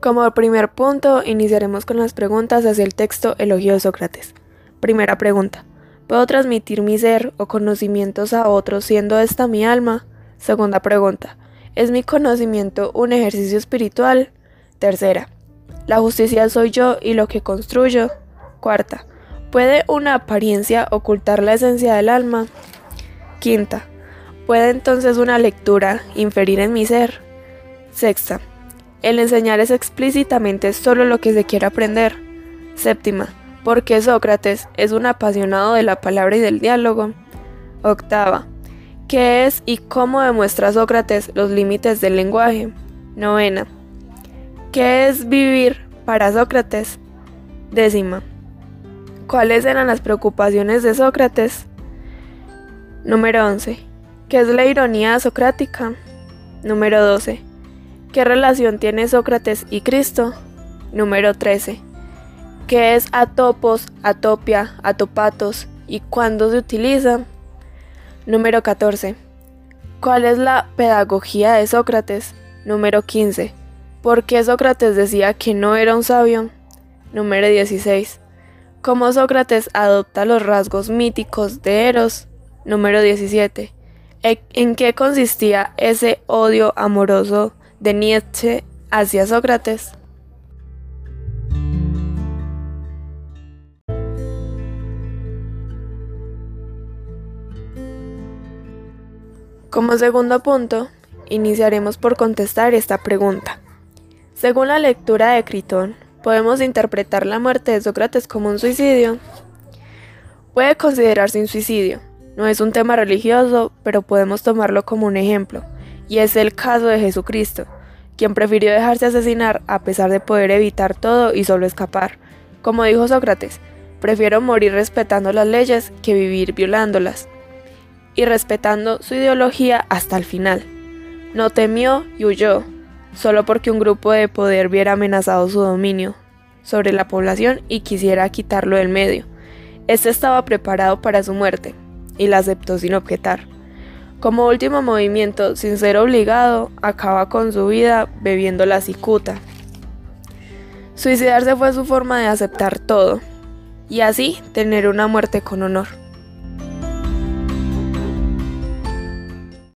Como primer punto, iniciaremos con las preguntas hacia el texto Elogio de Sócrates. Primera pregunta. ¿Puedo transmitir mi ser o conocimientos a otros siendo esta mi alma? Segunda pregunta. ¿Es mi conocimiento un ejercicio espiritual? Tercera. ¿La justicia soy yo y lo que construyo? Cuarta. ¿Puede una apariencia ocultar la esencia del alma? Quinta. ¿Puede entonces una lectura inferir en mi ser? Sexta. El enseñar es explícitamente solo lo que se quiere aprender. Séptima, porque Sócrates es un apasionado de la palabra y del diálogo. Octava, ¿qué es y cómo demuestra Sócrates los límites del lenguaje? Novena, ¿qué es vivir para Sócrates? Décima, ¿cuáles eran las preocupaciones de Sócrates? Número 11. ¿Qué es la ironía socrática? Número 12. ¿Qué relación tiene Sócrates y Cristo? Número 13. ¿Qué es atopos, atopia, atopatos y cuándo se utiliza? Número 14. ¿Cuál es la pedagogía de Sócrates? Número 15. ¿Por qué Sócrates decía que no era un sabio? Número 16. ¿Cómo Sócrates adopta los rasgos míticos de Eros? Número 17. ¿En qué consistía ese odio amoroso de Nietzsche hacia Sócrates. Como segundo punto, iniciaremos por contestar esta pregunta. Según la lectura de Critón, podemos interpretar la muerte de Sócrates como un suicidio. Puede considerarse un suicidio. No es un tema religioso, pero podemos tomarlo como un ejemplo y es el caso de Jesucristo, quien prefirió dejarse asesinar a pesar de poder evitar todo y solo escapar. Como dijo Sócrates, prefiero morir respetando las leyes que vivir violándolas, y respetando su ideología hasta el final. No temió y huyó, solo porque un grupo de poder viera amenazado su dominio sobre la población y quisiera quitarlo del medio. Este estaba preparado para su muerte, y la aceptó sin objetar. Como último movimiento, sin ser obligado, acaba con su vida bebiendo la cicuta. Suicidarse fue su forma de aceptar todo y así tener una muerte con honor.